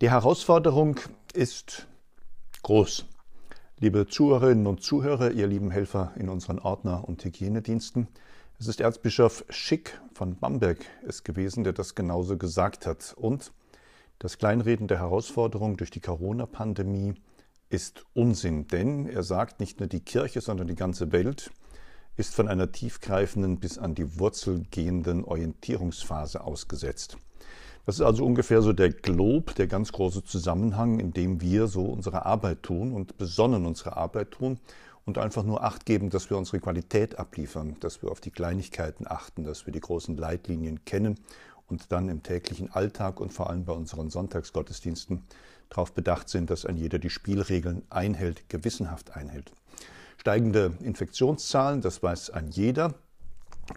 Die Herausforderung ist groß. Liebe Zuhörerinnen und Zuhörer, ihr lieben Helfer in unseren Ordner- und Hygienediensten, es ist Erzbischof Schick von Bamberg es gewesen, der das genauso gesagt hat. Und das Kleinreden der Herausforderung durch die Corona-Pandemie ist Unsinn, denn er sagt, nicht nur die Kirche, sondern die ganze Welt ist von einer tiefgreifenden bis an die Wurzel gehenden Orientierungsphase ausgesetzt. Das ist also ungefähr so der Glob, der ganz große Zusammenhang, in dem wir so unsere Arbeit tun und besonnen unsere Arbeit tun und einfach nur Acht geben, dass wir unsere Qualität abliefern, dass wir auf die Kleinigkeiten achten, dass wir die großen Leitlinien kennen und dann im täglichen Alltag und vor allem bei unseren Sonntagsgottesdiensten darauf bedacht sind, dass ein jeder die Spielregeln einhält, gewissenhaft einhält. Steigende Infektionszahlen, das weiß ein jeder.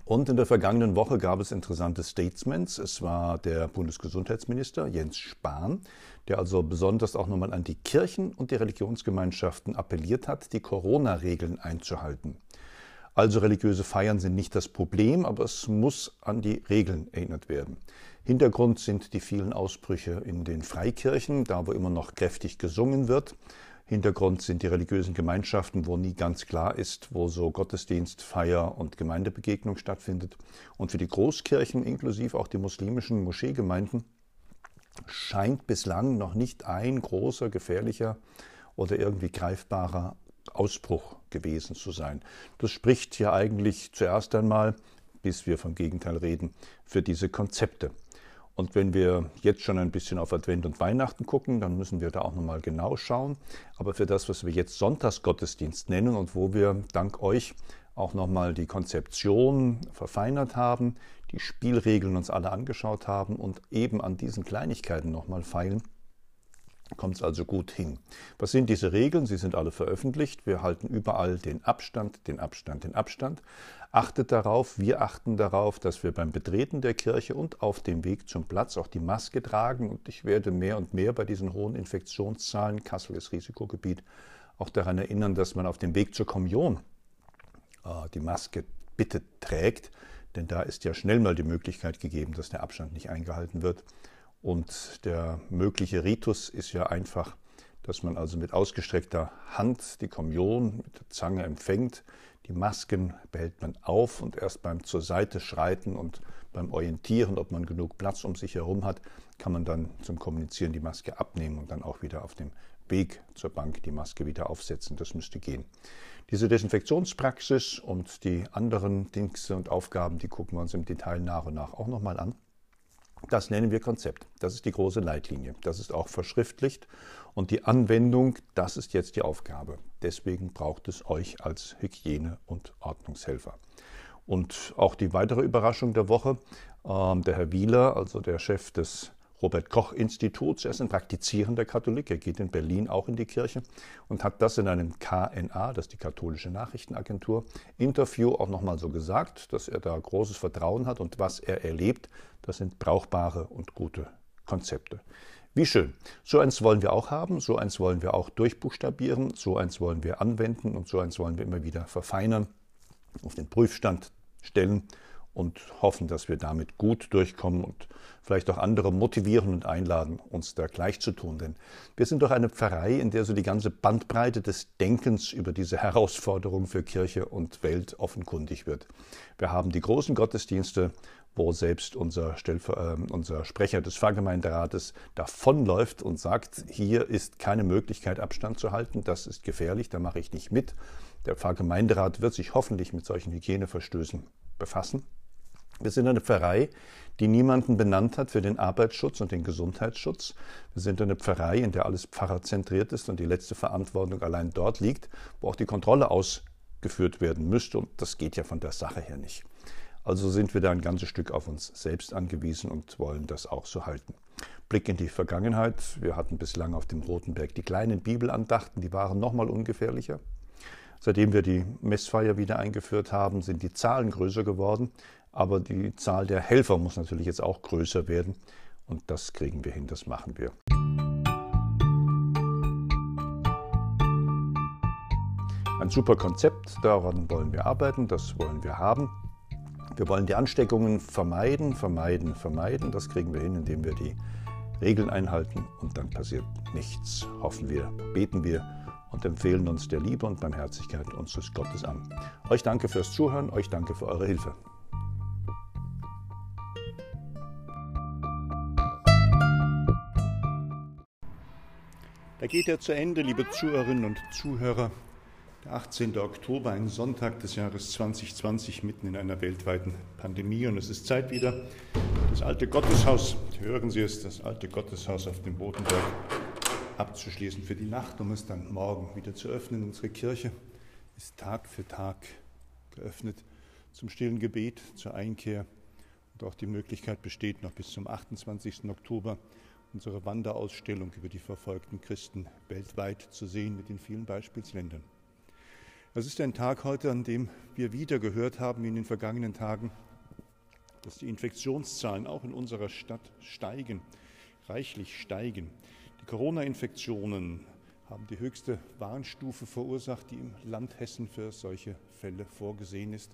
Und in der vergangenen Woche gab es interessante Statements. Es war der Bundesgesundheitsminister Jens Spahn, der also besonders auch nochmal an die Kirchen und die Religionsgemeinschaften appelliert hat, die Corona-Regeln einzuhalten. Also religiöse Feiern sind nicht das Problem, aber es muss an die Regeln erinnert werden. Hintergrund sind die vielen Ausbrüche in den Freikirchen, da wo immer noch kräftig gesungen wird. Hintergrund sind die religiösen Gemeinschaften, wo nie ganz klar ist, wo so Gottesdienst, Feier und Gemeindebegegnung stattfindet. Und für die Großkirchen, inklusive auch die muslimischen Moscheegemeinden, scheint bislang noch nicht ein großer, gefährlicher oder irgendwie greifbarer Ausbruch gewesen zu sein. Das spricht ja eigentlich zuerst einmal, bis wir vom Gegenteil reden, für diese Konzepte. Und wenn wir jetzt schon ein bisschen auf Advent und Weihnachten gucken, dann müssen wir da auch nochmal genau schauen. Aber für das, was wir jetzt Sonntagsgottesdienst nennen und wo wir dank euch auch nochmal die Konzeption verfeinert haben, die Spielregeln uns alle angeschaut haben und eben an diesen Kleinigkeiten nochmal feilen, kommt es also gut hin. Was sind diese Regeln? Sie sind alle veröffentlicht. Wir halten überall den Abstand, den Abstand, den Abstand. Achtet darauf, wir achten darauf, dass wir beim Betreten der Kirche und auf dem Weg zum Platz auch die Maske tragen. Und ich werde mehr und mehr bei diesen hohen Infektionszahlen, Kassel ist Risikogebiet, auch daran erinnern, dass man auf dem Weg zur Kommunion äh, die Maske bitte trägt. Denn da ist ja schnell mal die Möglichkeit gegeben, dass der Abstand nicht eingehalten wird. Und der mögliche Ritus ist ja einfach, dass man also mit ausgestreckter Hand die Kommunion mit der Zange empfängt. Die Masken behält man auf und erst beim zur Seite schreiten und beim Orientieren, ob man genug Platz um sich herum hat, kann man dann zum Kommunizieren die Maske abnehmen und dann auch wieder auf dem Weg zur Bank die Maske wieder aufsetzen. Das müsste gehen. Diese Desinfektionspraxis und die anderen Dinge und Aufgaben, die gucken wir uns im Detail nach und nach auch nochmal an. Das nennen wir Konzept. Das ist die große Leitlinie. Das ist auch verschriftlicht. Und die Anwendung, das ist jetzt die Aufgabe. Deswegen braucht es euch als Hygiene- und Ordnungshelfer. Und auch die weitere Überraschung der Woche, äh, der Herr Wieler, also der Chef des Robert Koch Instituts. Er ist ein praktizierender Katholik. Er geht in Berlin auch in die Kirche und hat das in einem KNA, das ist die katholische Nachrichtenagentur, Interview auch nochmal so gesagt, dass er da großes Vertrauen hat und was er erlebt, das sind brauchbare und gute Konzepte. Wie schön. So eins wollen wir auch haben, so eins wollen wir auch durchbuchstabieren, so eins wollen wir anwenden und so eins wollen wir immer wieder verfeinern, auf den Prüfstand stellen und hoffen, dass wir damit gut durchkommen und vielleicht auch andere motivieren und einladen, uns da gleich zu tun. Denn wir sind doch eine Pfarrei, in der so die ganze Bandbreite des Denkens über diese Herausforderung für Kirche und Welt offenkundig wird. Wir haben die großen Gottesdienste, wo selbst unser, Stellver äh, unser Sprecher des Pfarrgemeinderates davonläuft und sagt, hier ist keine Möglichkeit, Abstand zu halten, das ist gefährlich, da mache ich nicht mit. Der Pfarrgemeinderat wird sich hoffentlich mit solchen Hygieneverstößen befassen. Wir sind eine Pfarrei, die niemanden benannt hat für den Arbeitsschutz und den Gesundheitsschutz. Wir sind eine Pfarrei, in der alles pfarrerzentriert ist und die letzte Verantwortung allein dort liegt, wo auch die Kontrolle ausgeführt werden müsste. Und das geht ja von der Sache her nicht. Also sind wir da ein ganzes Stück auf uns selbst angewiesen und wollen das auch so halten. Blick in die Vergangenheit. Wir hatten bislang auf dem Rotenberg die kleinen Bibelandachten, die waren noch mal ungefährlicher. Seitdem wir die Messfeier wieder eingeführt haben, sind die Zahlen größer geworden. Aber die Zahl der Helfer muss natürlich jetzt auch größer werden. Und das kriegen wir hin, das machen wir. Ein super Konzept, daran wollen wir arbeiten, das wollen wir haben. Wir wollen die Ansteckungen vermeiden, vermeiden, vermeiden. Das kriegen wir hin, indem wir die Regeln einhalten und dann passiert nichts. Hoffen wir, beten wir und empfehlen uns der Liebe und Barmherzigkeit unseres Gottes an. Euch danke fürs Zuhören, euch danke für eure Hilfe. Da geht er zu Ende, liebe Zuhörerinnen und Zuhörer. Der 18. Oktober, ein Sonntag des Jahres 2020, mitten in einer weltweiten Pandemie. Und es ist Zeit wieder, das alte Gotteshaus, hören Sie es, das alte Gotteshaus auf dem Bodenberg abzuschließen für die Nacht, um es dann morgen wieder zu öffnen. Unsere Kirche ist Tag für Tag geöffnet zum stillen Gebet, zur Einkehr. Und auch die Möglichkeit besteht, noch bis zum 28. Oktober unsere Wanderausstellung über die verfolgten Christen weltweit zu sehen mit den vielen Beispielsländern. Es ist ein Tag heute, an dem wir wieder gehört haben in den vergangenen Tagen, dass die Infektionszahlen auch in unserer Stadt steigen, reichlich steigen. Die Corona-Infektionen haben die höchste Warnstufe verursacht, die im Land Hessen für solche Fälle vorgesehen ist.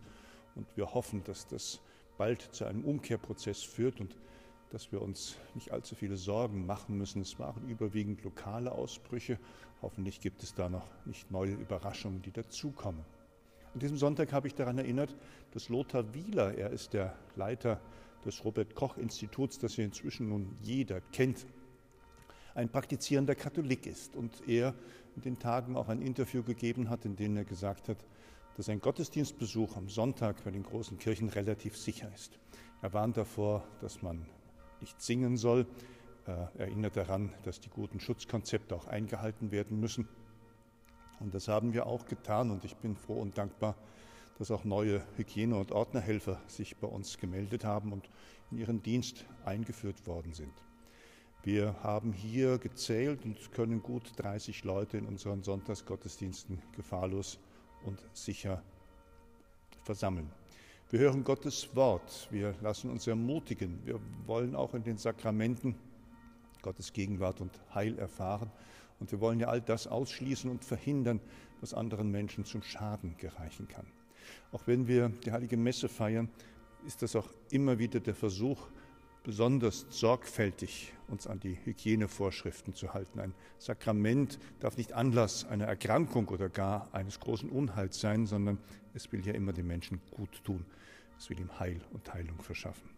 Und wir hoffen, dass das bald zu einem Umkehrprozess führt und dass wir uns nicht allzu viele Sorgen machen müssen. Es waren überwiegend lokale Ausbrüche. Hoffentlich gibt es da noch nicht neue Überraschungen, die dazukommen. An diesem Sonntag habe ich daran erinnert, dass Lothar Wieler, er ist der Leiter des Robert Koch Instituts, das ja inzwischen nun jeder kennt, ein praktizierender Katholik ist und er in den Tagen auch ein Interview gegeben hat, in dem er gesagt hat, dass ein Gottesdienstbesuch am Sonntag bei den großen Kirchen relativ sicher ist. Er warnt davor, dass man nicht singen soll. Er erinnert daran, dass die guten Schutzkonzepte auch eingehalten werden müssen. Und das haben wir auch getan und ich bin froh und dankbar, dass auch neue Hygiene- und Ordnerhelfer sich bei uns gemeldet haben und in ihren Dienst eingeführt worden sind. Wir haben hier gezählt und können gut 30 Leute in unseren Sonntagsgottesdiensten gefahrlos und sicher versammeln. Wir hören Gottes Wort, wir lassen uns ermutigen, wir wollen auch in den Sakramenten Gottes Gegenwart und Heil erfahren. Und wir wollen ja all das ausschließen und verhindern, was anderen Menschen zum Schaden gereichen kann. Auch wenn wir die heilige Messe feiern, ist das auch immer wieder der Versuch, besonders sorgfältig uns an die Hygienevorschriften zu halten. Ein Sakrament darf nicht Anlass einer Erkrankung oder gar eines großen Unheils sein, sondern es will ja immer den Menschen gut tun. Es will ihm Heil und Heilung verschaffen.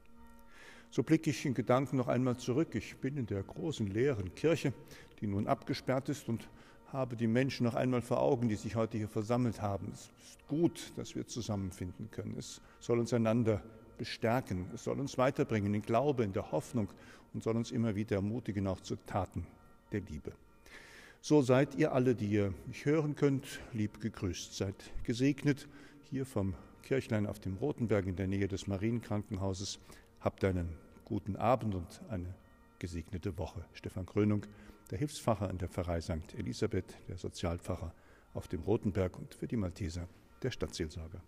So blicke ich in Gedanken noch einmal zurück. Ich bin in der großen leeren Kirche, die nun abgesperrt ist und habe die Menschen noch einmal vor Augen, die sich heute hier versammelt haben. Es ist gut, dass wir zusammenfinden können. Es soll uns einander bestärken. Es soll uns weiterbringen in Glaube, in der Hoffnung und soll uns immer wieder ermutigen, auch zu Taten der Liebe. So seid ihr alle, die ihr mich hören könnt, lieb gegrüßt. Seid gesegnet hier vom Kirchlein auf dem Rotenberg in der Nähe des Marienkrankenhauses. Habt einen guten Abend und eine gesegnete Woche. Stefan Krönung, der Hilfspfarrer an der Pfarrei St. Elisabeth, der Sozialpfarrer auf dem Rotenberg und für die Malteser der Stadtseelsorger.